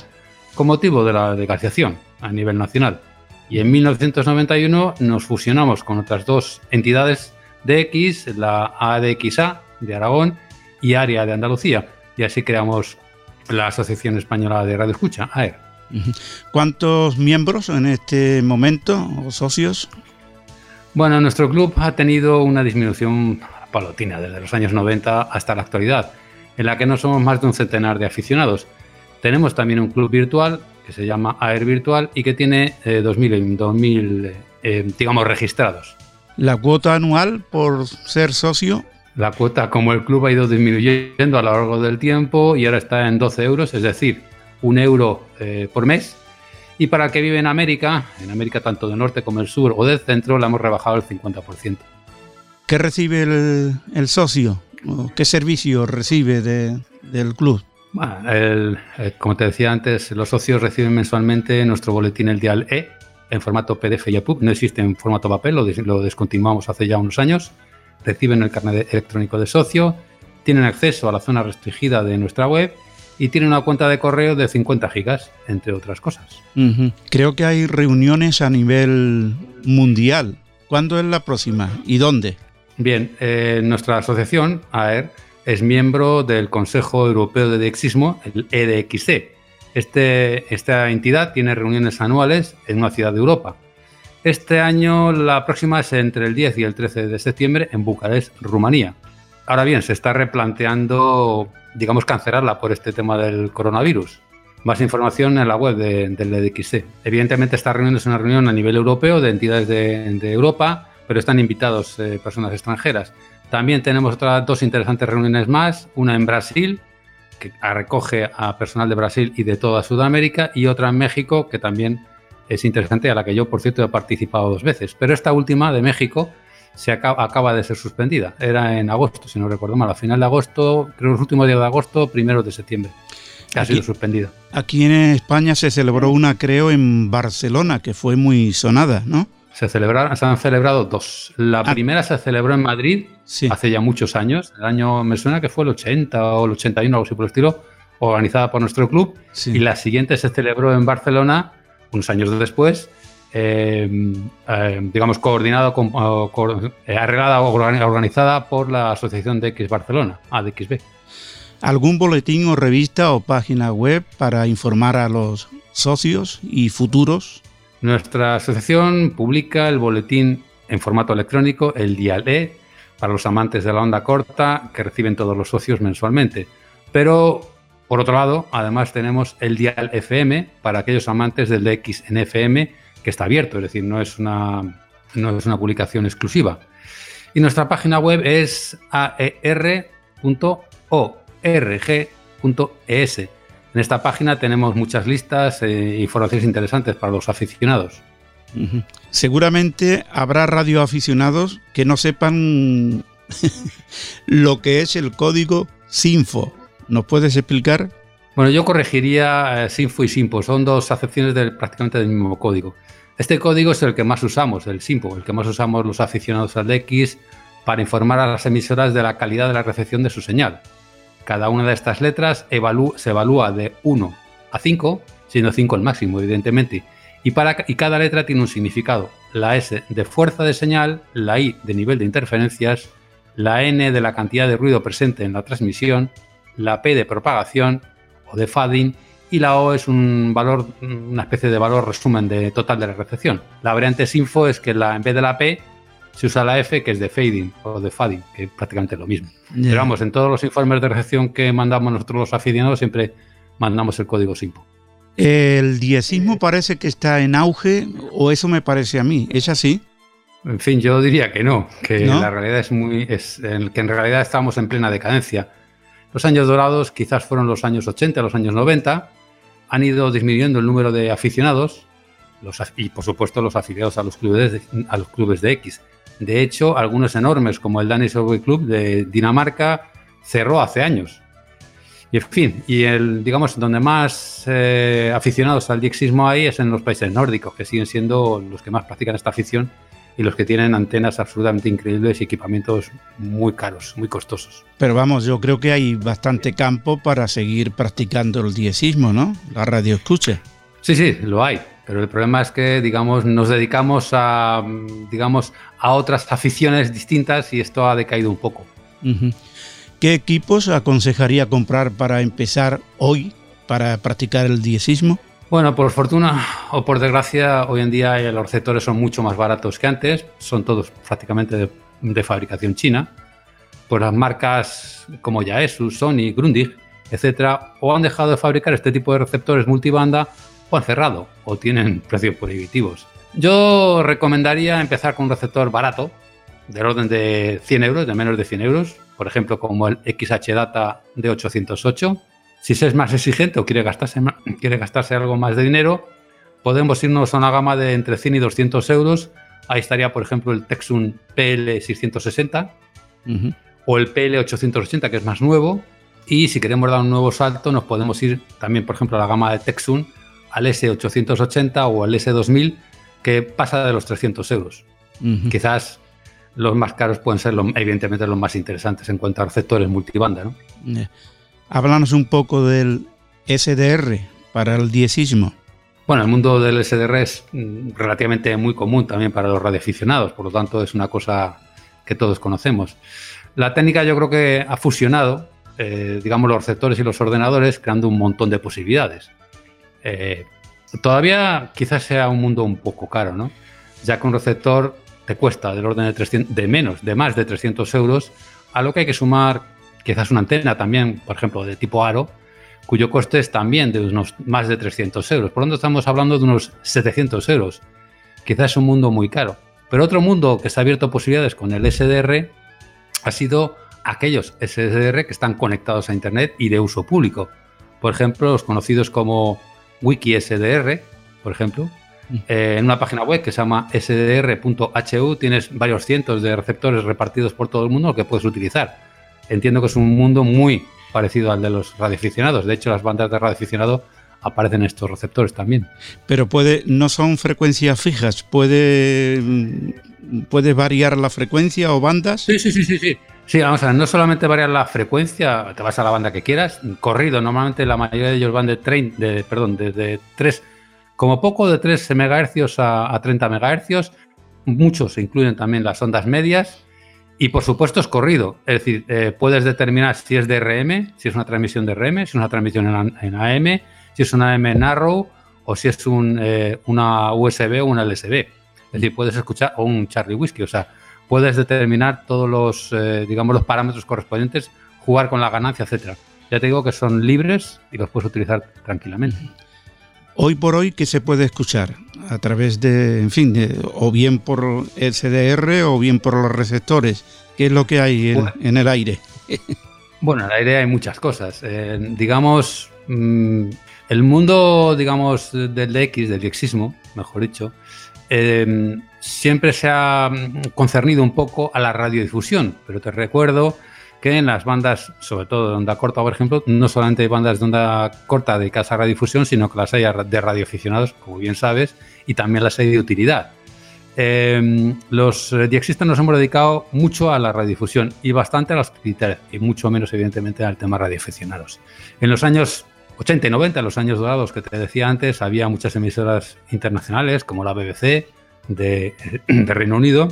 con motivo de la declaración a nivel nacional. Y en 1991 nos fusionamos con otras dos entidades de X, la ADXA de Aragón y Área de Andalucía. Y así creamos la Asociación Española de Radio Escucha, AER. ¿Cuántos miembros en este momento o socios? Bueno, nuestro club ha tenido una disminución palotina desde los años 90 hasta la actualidad, en la que no somos más de un centenar de aficionados. Tenemos también un club virtual que se llama AER Virtual y que tiene 2.000, eh, eh, digamos, registrados. ¿La cuota anual por ser socio? La cuota, como el club ha ido disminuyendo a lo largo del tiempo y ahora está en 12 euros, es decir, un euro eh, por mes. Y para el que vive en América, en América tanto del norte como del sur o del centro, la hemos rebajado al 50%. ¿Qué recibe el, socio? ¿Qué servicio recibe del club? Bueno, como te decía antes, los socios reciben mensualmente nuestro boletín El Dial E en formato PDF y EPUB. No existe en formato papel, lo, lo descontinuamos hace ya unos años. Reciben el carnet electrónico de socio, tienen acceso a la zona restringida de nuestra web y tienen una cuenta de correo de 50 gigas, entre otras cosas. Creo que hay reuniones a nivel mundial. ¿Cuándo es la próxima y dónde? Bien, eh, nuestra asociación, AER, es miembro del Consejo Europeo de Dexismo, el EDXC. Este, esta entidad tiene reuniones anuales en una ciudad de Europa. Este año la próxima es entre el 10 y el 13 de septiembre en Bucarest, Rumanía. Ahora bien, se está replanteando, digamos, cancelarla por este tema del coronavirus. Más información en la web del EDXC. Evidentemente esta reunión es una reunión a nivel europeo de entidades de, Europa, pero están invitados eh, personas extranjeras. También tenemos otras dos interesantes reuniones más, una en Brasil, que recoge a personal de Brasil y de toda Sudamérica, y otra en México, que también es interesante, a la que yo, por cierto, he participado dos veces. Pero esta última de México se acaba, de ser suspendida. Era en agosto, si no recuerdo mal, a final de agosto, creo los últimos días de agosto, primero de septiembre. ha sido suspendida. Aquí en España se celebró una, creo, en Barcelona, que fue muy sonada, ¿no? Se, celebraron, se han celebrado dos. La ah. primera se celebró en Madrid hace ya muchos años. El año, me suena que fue el 80 o el 81, algo así por el estilo, organizada por nuestro club. Y la siguiente se celebró en Barcelona unos años después, eh, eh, digamos, con, eh, arreglada o organizada por la Asociación de X Barcelona, ADXB. ¿Algún boletín o revista o página web para informar a los socios y futuros? Nuestra asociación publica el boletín en formato electrónico, el Dial E, para los amantes de la onda corta que reciben todos los socios mensualmente. Pero, por otro lado, además tenemos el dial FM para aquellos amantes del DX en FM que está abierto, es decir, no es una, no es una publicación exclusiva. Y nuestra página web es aer.org.es. En esta página tenemos muchas listas e informaciones interesantes para los aficionados. Seguramente habrá radioaficionados que no sepan lo que es el código SINFO. ¿Nos puedes explicar? Bueno, yo corregiría eh, SINFO y SIMPO. Son dos acepciones prácticamente del mismo código. Este código es el que más usamos, el SIMPO, el que más usamos los aficionados al DX para informar a las emisoras de la calidad de la recepción de su señal. Cada una de estas letras se evalúa de 1 a 5, siendo 5 el máximo, evidentemente, y, y cada letra tiene un significado. La S de fuerza de señal, la I de nivel de interferencias, la N de la cantidad de ruido presente en la transmisión, la P de propagación o de fading y la O es un valor, una especie de valor resumen de total de la recepción. La variante SINFO es que la, en vez de la P se usa la F que es de fading o de fading, que es prácticamente lo mismo. Pero vamos, en todos los informes de recepción que mandamos nosotros los aficionados siempre mandamos el código SINFO. El diezismo parece que está en auge, o eso me parece a mí. ¿Es así? En fin, yo diría que no, que la realidad es muy, es, que en realidad estamos en plena decadencia. Los años dorados quizás fueron los años 80, los años 90, han ido disminuyendo el número de aficionados y por supuesto los afiliados a los clubes de, a los clubes de X. De hecho, algunos enormes como el Danish Rugby Club de Dinamarca cerró hace años y en fin, y el, digamos, donde más eh, aficionados al diexismo hay es en los países nórdicos, que siguen siendo los que más practican esta afición y los que tienen antenas absolutamente increíbles y equipamientos muy caros, muy costosos. Pero vamos, yo creo que hay bastante campo para seguir practicando el diexismo, ¿no? La radio escucha. Sí, sí, lo hay. Pero el problema es que, digamos, nos dedicamos a, digamos, a otras aficiones distintas y esto ha decaído un poco. ¿Qué equipos aconsejaría comprar para empezar hoy para practicar el diezismo? Bueno, por fortuna o por desgracia, hoy en día los receptores son mucho más baratos que antes, son todos prácticamente de, fabricación china, por las marcas como Yaesu, Sony, Grundig, etcétera, o han dejado de fabricar este tipo de receptores multibanda o han cerrado o tienen precios prohibitivos. Yo recomendaría empezar con un receptor barato, del orden de 100 euros, de menos de 100 euros, por ejemplo, como el XH Data de 808. Si se es más exigente o quiere gastarse, quiere gastarse algo más de dinero, podemos irnos a una gama de entre 100 y 200 euros. Ahí estaría, por ejemplo, el Texun PL660 o el PL880, que es más nuevo. Y si queremos dar un nuevo salto, nos podemos ir también, por ejemplo, a la gama de Texun al S880 o al S2000, que pasa de los 300 euros. Quizás los más caros pueden ser, evidentemente, los más interesantes en cuanto a receptores multibanda. ¿no? Háblanos un poco del SDR para el diezismo. Bueno, el mundo del SDR es mm, relativamente muy común también para los radioaficionados, por lo tanto es una cosa que todos conocemos. La técnica yo creo que ha fusionado, eh, digamos, los receptores y los ordenadores, creando un montón de posibilidades. Eh, todavía quizás sea un mundo un poco caro, ¿no? Ya que un receptor te cuesta del orden de, 300, de menos, de más de 300 euros, a lo que hay que sumar quizás una antena también, por ejemplo, de tipo aro, cuyo coste es también de unos más de 300 euros. Por lo tanto, estamos hablando de unos 700 euros. Quizás es un mundo muy caro. Pero otro mundo que se ha abierto posibilidades con el SDR ha sido aquellos SDR que están conectados a Internet y de uso público. Por ejemplo, los conocidos como WikiSDR, por ejemplo, eh, en una página web que se llama sdr.hu tienes varios cientos de receptores repartidos por todo el mundo que puedes utilizar. Entiendo que es un mundo muy parecido al de los radioaficionados. De hecho, las bandas de radioaficionado aparecen en estos receptores también. Pero puede, no son frecuencias fijas, puede, puede variar la frecuencia o bandas. Sí, sí, sí, sí, sí. Sí, vamos a ver, no solamente variar la frecuencia, te vas a la banda que quieras, corrido, normalmente la mayoría de ellos van de, train, de perdón, de 3 como poco de 3 MHz a, 30 MHz, muchos incluyen también las ondas medias y por supuesto es corrido, es decir, eh, puedes determinar si es de RM, si es una transmisión de RM, si es una transmisión en, AM, si es una AM narrow o si es un, eh, una USB o una LSB. Es decir, puedes escuchar o un Charlie Whiskey, o sea, puedes determinar todos los, eh, digamos, los parámetros correspondientes, jugar con la ganancia, etcétera. Ya te digo que son libres y los puedes utilizar tranquilamente. Hoy por hoy, ¿qué se puede escuchar? A través de, en fin, o bien por el CDR o bien por los receptores. ¿Qué es lo que hay en, el aire? bueno, en el aire hay muchas cosas. Eh, digamos, mm, el mundo, digamos, del DX, del dixismo, mejor dicho, eh, siempre se ha concernido un poco a la radiodifusión, pero te recuerdo que en las bandas, sobre todo de onda corta, por ejemplo, no solamente hay bandas de onda corta dedicadas a radiodifusión, sino que las hay de radioaficionados, como bien sabes, y también las hay de utilidad. Eh, los diexistas nos hemos dedicado mucho a la radiodifusión y bastante a las utilidades, y mucho menos, evidentemente, al tema radioaficionados. En los años 80 y 90, los años dorados que te decía antes, había muchas emisoras internacionales, como la BBC de, de Reino Unido,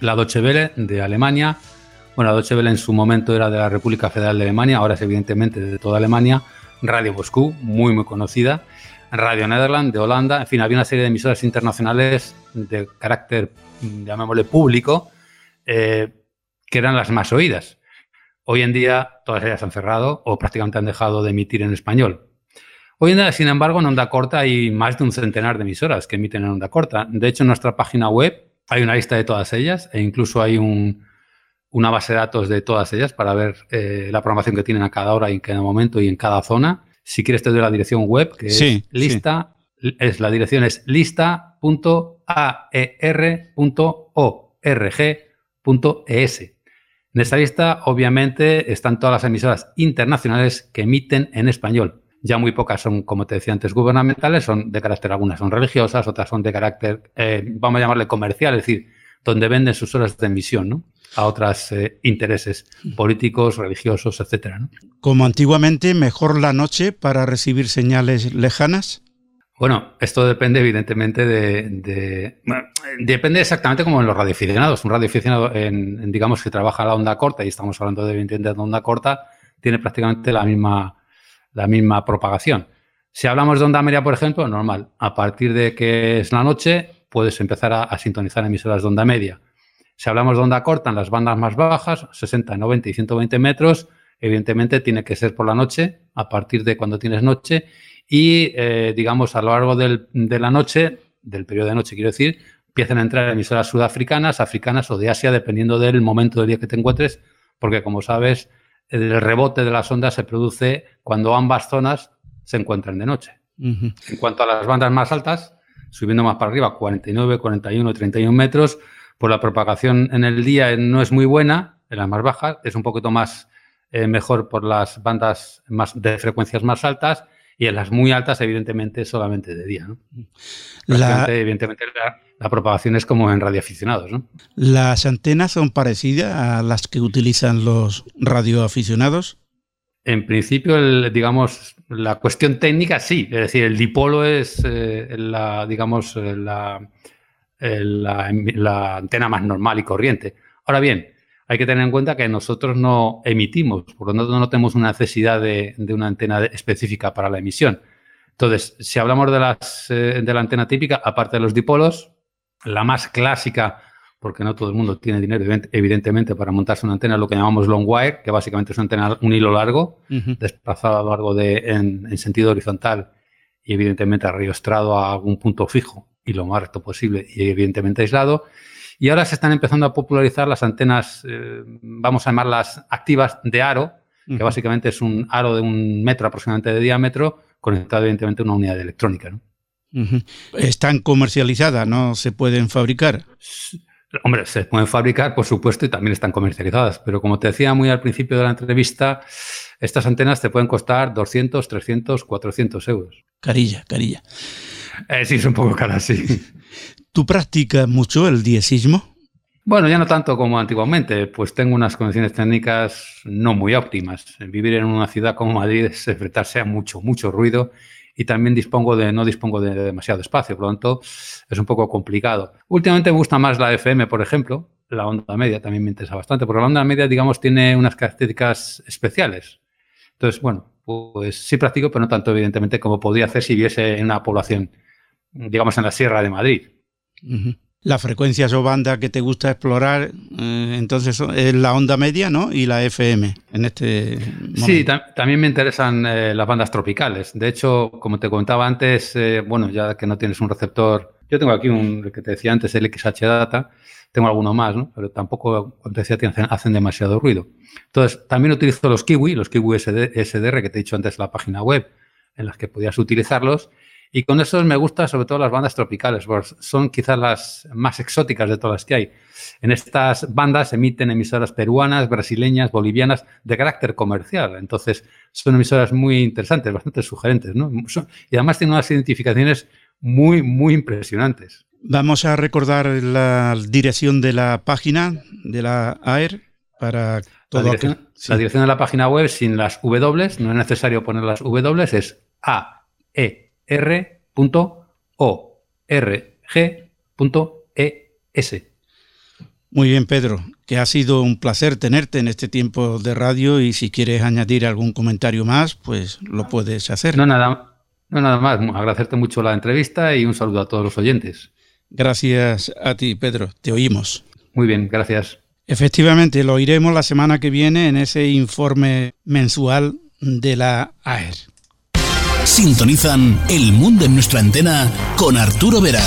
la Deutsche Welle de Alemania, bueno, Deutsche Welle en su momento era de la República Federal de Alemania, ahora es evidentemente de toda Alemania. Radio Moscú, muy muy conocida. Radio Nederland de Holanda. En fin, había una serie de emisoras internacionales de carácter, llamémosle público, eh, que eran las más oídas. Hoy en día todas ellas han cerrado o prácticamente han dejado de emitir en español. Hoy en día, sin embargo, en onda corta hay más de un centenar de emisoras que emiten en onda corta. De hecho, en nuestra página web hay una lista de todas ellas e incluso hay un, una base de datos de todas ellas para ver eh, la programación que tienen a cada hora y en cada momento y en cada zona. Si quieres te doy la dirección web, que es lista, es la dirección es lista.aer.org.es. En esta lista, obviamente, están todas las emisoras internacionales que emiten en español. Ya muy pocas son, como te decía antes, gubernamentales, son de carácter, algunas son religiosas, otras son de carácter, eh, vamos a llamarle comercial, es decir, donde venden sus horas de emisión, ¿no? A otros eh, intereses políticos, religiosos, etcétera. Como antiguamente, mejor la noche para recibir señales lejanas. Bueno, esto depende evidentemente de, depende exactamente como en los radioaficionados. Un radioaficionado, en, digamos que trabaja a la onda corta y estamos hablando de evidentemente de onda corta, tiene prácticamente la misma la misma propagación. Si hablamos de onda media, por ejemplo, normal. A partir de que es la noche, puedes empezar a, a sintonizar emisoras de onda media. Si hablamos de onda corta en las bandas más bajas, 60, 90 y 120 metros, evidentemente tiene que ser por la noche, a partir de cuando tienes noche, y eh, digamos a lo largo de la noche, del periodo de noche quiero decir, empiezan a entrar emisoras sudafricanas, africanas o de Asia, dependiendo del momento del día que te encuentres, porque como sabes, el rebote de las ondas se produce cuando ambas zonas se encuentran de noche. En cuanto a las bandas más altas, subiendo más para arriba, 49, 41, 31 metros, pues la propagación en el día no es muy buena, en las más bajas, es un poquito más eh, mejor por las bandas más de frecuencias más altas y en las muy altas, evidentemente, solamente de día. ¿no? Evidentemente, la, propagación es como en radioaficionados. ¿no? ¿Las antenas son parecidas a las que utilizan los radioaficionados? En principio, digamos, la cuestión técnica sí, es decir, el dipolo es eh, la, digamos, la la, antena más normal y corriente. Ahora bien, hay que tener en cuenta que nosotros no emitimos, por lo tanto no tenemos una necesidad de, una antena específica para la emisión. Entonces, si hablamos de, las, eh, de la antena típica, aparte de los dipolos, la más clásica, porque no todo el mundo tiene dinero, evidentemente, para montarse una antena, lo que llamamos long wire, que básicamente es una antena, un hilo largo, desplazado a lo largo de, en, en, sentido horizontal y evidentemente arrastrado a algún punto fijo y lo más recto posible y evidentemente aislado. Y ahora se están empezando a popularizar las antenas, eh, vamos a llamarlas activas de aro, que básicamente es un aro de un metro aproximadamente de diámetro, conectado evidentemente a una unidad electrónica. ¿no? Están comercializadas, ¿no? ¿Se pueden fabricar? Hombre, se pueden fabricar, por supuesto, y también están comercializadas. Pero como te decía muy al principio de la entrevista, estas antenas te pueden costar 200, 300, 400 euros. Carilla, carilla. Eh, sí, es un poco cara, sí. ¿Tú practicas mucho el diesismo? Bueno, ya no tanto como antiguamente, pues tengo unas condiciones técnicas no muy óptimas. Vivir en una ciudad como Madrid es enfrentarse a mucho, mucho ruido y también dispongo de, no dispongo de demasiado espacio, por lo tanto es un poco complicado. Últimamente me gusta más la FM, por ejemplo, la onda media también me interesa bastante, porque la onda media, digamos, tiene unas características especiales. Entonces, bueno, pues sí practico, pero no tanto, evidentemente, como podría hacer si viviese en una población digamos, en la Sierra de Madrid. Las frecuencias o bandas que te gusta explorar, eh, entonces es la onda media, ¿no? Y la FM en este. Sí, también me interesan eh, las bandas tropicales. De hecho, como te comentaba antes, eh, bueno, ya que no tienes un receptor, yo tengo aquí un que te decía antes, el XH Data, tengo alguno más, ¿no? Pero tampoco, como decía, hacen, hacen demasiado ruido. Entonces, también utilizo los Kiwi, los Kiwi SDR que te he dicho antes la página web, en las que podías utilizarlos. Y con esos me gustan sobre todo las bandas tropicales, porque son quizás las más exóticas de todas las que hay. En estas bandas emiten emisoras peruanas, brasileñas, bolivianas, de carácter comercial. Entonces, son emisoras muy interesantes, bastante sugerentes, ¿no? y además tienen unas identificaciones muy, muy impresionantes. Vamos a recordar la dirección de la página de la AER para todo. La dirección, la dirección de la página web sin las W, no es necesario poner las W, es aer.org.es. Muy bien, Pedro, que ha sido un placer tenerte en este tiempo de radio y si quieres añadir algún comentario más, pues lo puedes hacer. No, nada, no, nada más. Agradecerte mucho la entrevista y un saludo a todos los oyentes. Gracias a ti, Pedro. Te oímos. Muy bien, gracias. Efectivamente, lo oiremos la semana que viene en ese informe mensual de la AER. Sintonizan El Mundo en nuestra antena con Arturo Vera.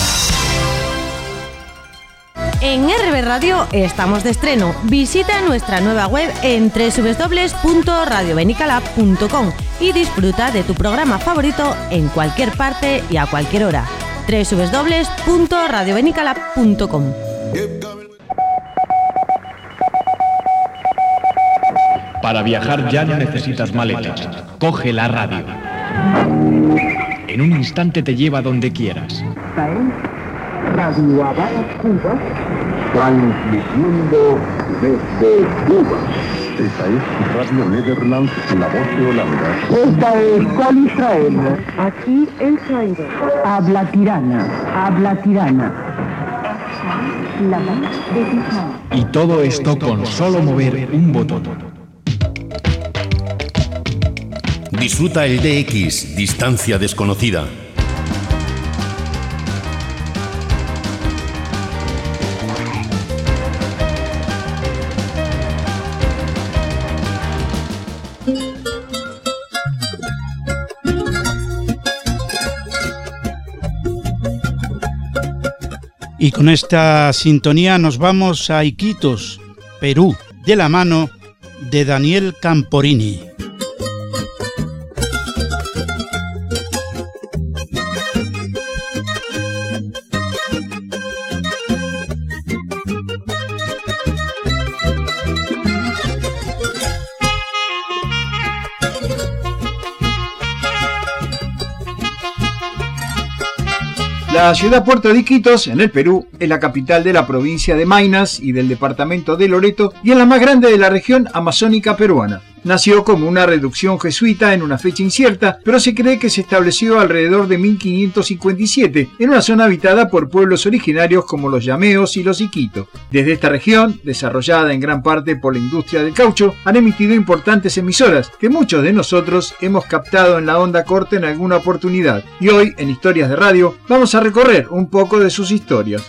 En RB Radio estamos de estreno. Visita nuestra nueva web en www.radiobenicalab.com y disfruta de tu programa favorito en cualquier parte y a cualquier hora www.radiobenicalab.com. Para viajar ya no necesitas maletas. Coge la radio. En un instante te lleva donde quieras. Radio Habana, Cuba, transmitiendo desde Cuba. Esta es Radio Nederland, la voz de Holanda. Esta es Col Israel. Aquí el Cairo. Habla tirana, habla tirana. La voz de Y todo esto con solo mover un botón. Disfruta el DX, distancia desconocida Y con esta sintonía nos vamos a Iquitos, Perú, de la mano de Daniel Camporini. La ciudad puerto de Iquitos, en el Perú, es la capital de la provincia de Maynas y del departamento de Loreto y es la más grande de la región amazónica peruana. Nació como una reducción jesuita en una fecha incierta, pero se cree que se estableció alrededor de 1557 en una zona habitada por pueblos originarios como los Yameos y los Iquitos. Desde esta región, desarrollada en gran parte por la industria del caucho, han emitido importantes emisoras que muchos de nosotros hemos captado en la onda corta en alguna oportunidad. Y hoy, en Historias de Radio, vamos a recorrer un poco de sus historias.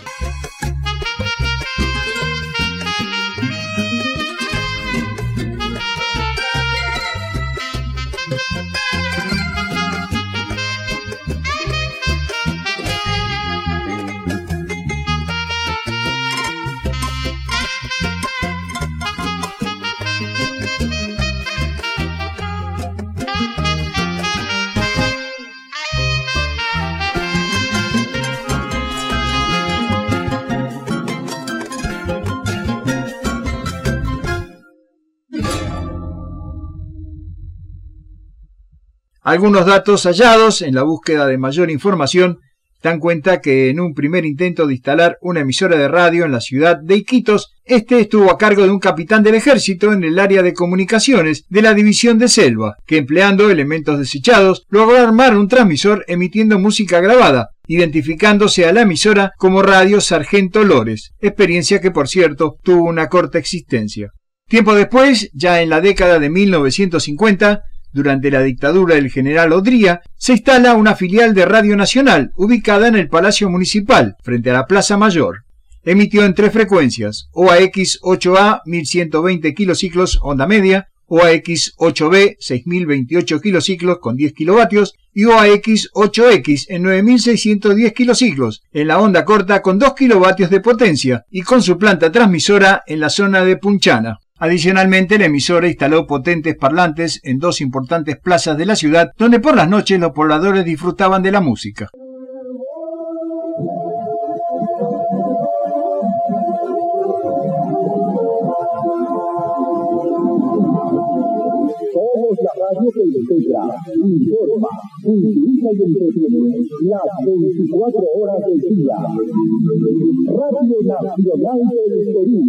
Algunos datos hallados en la búsqueda de mayor información dan cuenta que en un primer intento de instalar una emisora de radio en la ciudad de Iquitos, este estuvo a cargo de un capitán del ejército en el área de comunicaciones de la división de Selva, que empleando elementos desechados logró armar un transmisor emitiendo música grabada, identificándose a la emisora como Radio Sargento Lores, experiencia que por cierto tuvo una corta existencia. Tiempo después, ya en la década de 1950, durante la dictadura del general Odría, se instala una filial de Radio Nacional ubicada en el Palacio Municipal, frente a la Plaza Mayor. Emitió en tres frecuencias, OAX 8A 1120 kilociclos onda media, OAX 8B 6028 kilociclos con 10 kilovatios y OAX 8X en 9610 kilociclos en la onda corta con 2 kilovatios de potencia y con su planta transmisora en la zona de Punchana. Adicionalmente, la emisora instaló potentes parlantes en dos importantes plazas de la ciudad donde por las noches los pobladores disfrutaban de la música. Radio que integra, informa, utiliza y entretiene las 24 horas del día. Radio Nacional del Perú,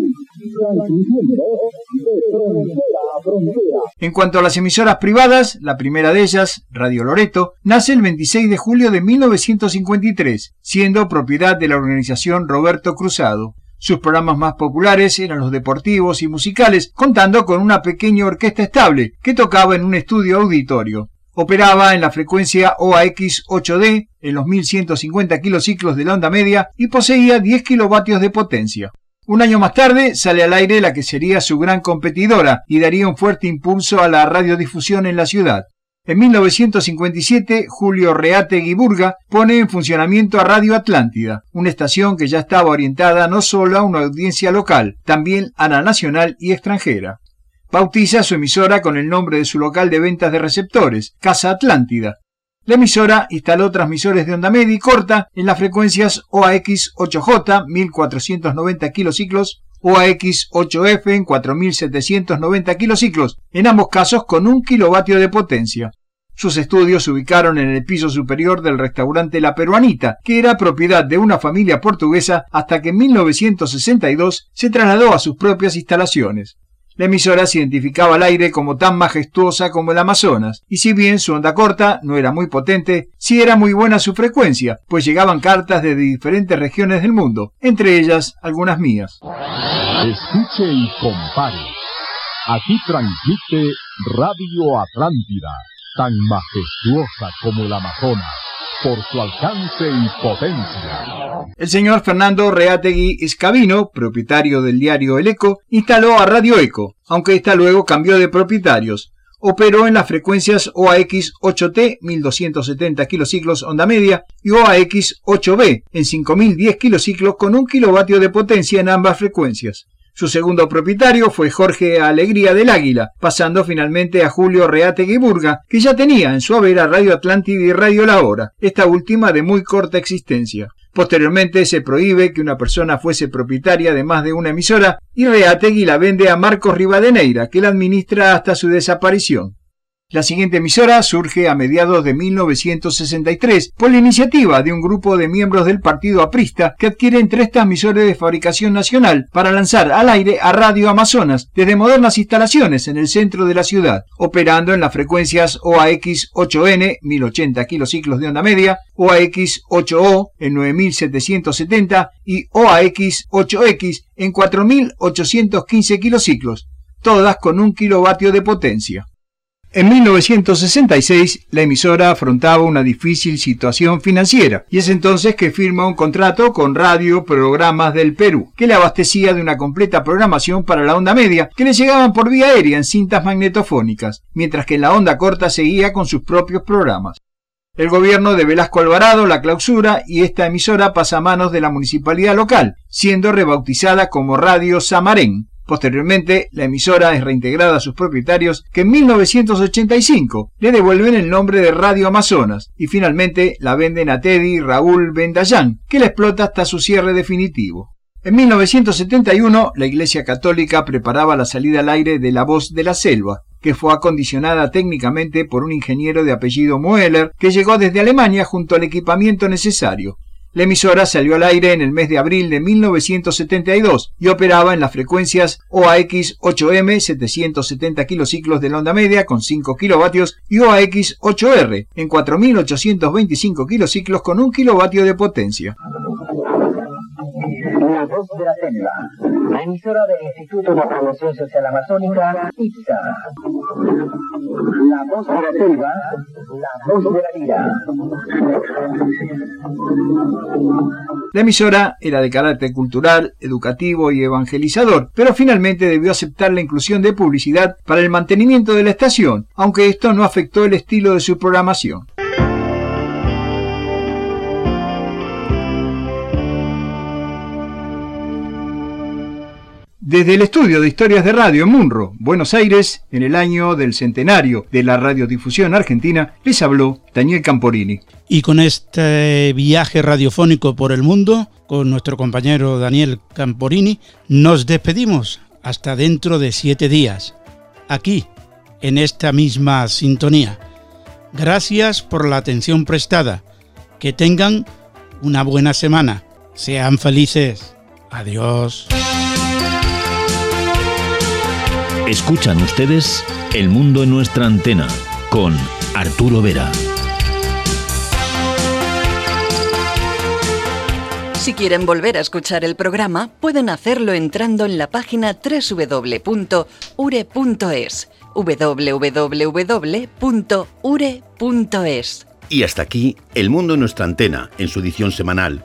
transmitiendo de frontera a frontera. En cuanto a las emisoras privadas, la primera de ellas, Radio Loreto, nace el 26 de julio de 1953, siendo propiedad de la organización Roberto Cruzado. Sus programas más populares eran los deportivos y musicales, contando con una pequeña orquesta estable que tocaba en un estudio auditorio. Operaba en la frecuencia OAX 8D en los 1150 kilociclos de la onda media y poseía 10 kilovatios de potencia. Un año más tarde sale al aire la que sería su gran competidora y daría un fuerte impulso a la radiodifusión en la ciudad. En 1957, Julio Reate Guiburga pone en funcionamiento a Radio Atlántida, una estación que ya estaba orientada no solo a una audiencia local, también a la nacional y extranjera. Bautiza su emisora con el nombre de su local de ventas de receptores, Casa Atlántida. La emisora instaló transmisores de onda media y corta en las frecuencias OAX 8J 1490 kilociclos, OAX 8F en 4790 kilociclos, en ambos casos con un kilovatio de potencia. Sus estudios se ubicaron en el piso superior del restaurante La Peruanita, que era propiedad de una familia portuguesa hasta que en 1962 se trasladó a sus propias instalaciones. La emisora se identificaba al aire como tan majestuosa como el Amazonas, y si bien su onda corta no era muy potente, sí era muy buena su frecuencia, pues llegaban cartas de diferentes regiones del mundo, entre ellas algunas mías. Escuche y compare. Aquí transmite Radio Atlántida, tan majestuosa como el Amazonas por su alcance y potencia. El señor Fernando Reategui Escabino, propietario del diario El Eco, instaló a Radio Eco, aunque ésta luego cambió de propietarios. Operó en las frecuencias OAX 8T 1270 kilociclos onda media y OAX 8B en 5010 kilociclos con un kilovatio de potencia en ambas frecuencias. Su segundo propietario fue Jorge Alegría del Águila, pasando finalmente a Julio Reate Burga, que ya tenía en su haber Radio Atlántida y Radio La Hora, esta última de muy corta existencia. Posteriormente se prohíbe que una persona fuese propietaria de más de una emisora y Reategui la vende a Marcos Rivadeneira, que la administra hasta su desaparición. La siguiente emisora surge a mediados de 1963 por la iniciativa de un grupo de miembros del Partido Aprista que adquieren tres transmisores de fabricación nacional para lanzar al aire a Radio Amazonas desde modernas instalaciones en el centro de la ciudad, operando en las frecuencias OAX 8N 1080 kilociclos de onda media, OAX 8O en 9770 y OAX 8X en 4815 kilociclos, todas con un kilovatio de potencia. En 1966, la emisora afrontaba una difícil situación financiera y es entonces que firma un contrato con Radio Programas del Perú, que le abastecía de una completa programación para la onda media, que le llegaban por vía aérea en cintas magnetofónicas, mientras que la onda corta seguía con sus propios programas. El gobierno de Velasco Alvarado la clausura y esta emisora pasa a manos de la municipalidad local, siendo rebautizada como Radio Samarén, Posteriormente, la emisora es reintegrada a sus propietarios que en 1985 le devuelven el nombre de Radio Amazonas y finalmente la venden a Teddy Raúl Bendayán, que la explota hasta su cierre definitivo. En 1971, la Iglesia Católica preparaba la salida al aire de La Voz de la Selva, que fue acondicionada técnicamente por un ingeniero de apellido Moeller que llegó desde Alemania junto al equipamiento necesario. La emisora salió al aire en el mes de abril de 1972 y operaba en las frecuencias OAX 8M 770 kilociclos de la onda media con 5 kilovatios y OAX 8R en 4825 kilociclos con 1 kilovatio de potencia. La voz de la selva, la emisora del Instituto de Promoción Social Amazónica, IPSA. La voz de la selva, La voz de la vida. La emisora era de carácter cultural, educativo y evangelizador, pero finalmente debió aceptar la inclusión de publicidad para el mantenimiento de la estación, aunque esto no afectó el estilo de su programación. Desde el estudio de historias de radio en Munro, Buenos Aires, en el año del centenario de la radiodifusión argentina, les habló Daniel Camporini. Y con este viaje radiofónico por el mundo, con nuestro compañero Daniel Camporini, nos despedimos hasta dentro de siete días, aquí, en esta misma sintonía. Gracias por la atención prestada. Que tengan una buena semana. Sean felices. Adiós. Escuchan ustedes El Mundo en nuestra antena con Arturo Vera. Si quieren volver a escuchar el programa, pueden hacerlo entrando en la página www.ure.es www.ure.es Y hasta aquí El Mundo en nuestra antena, en su edición semanal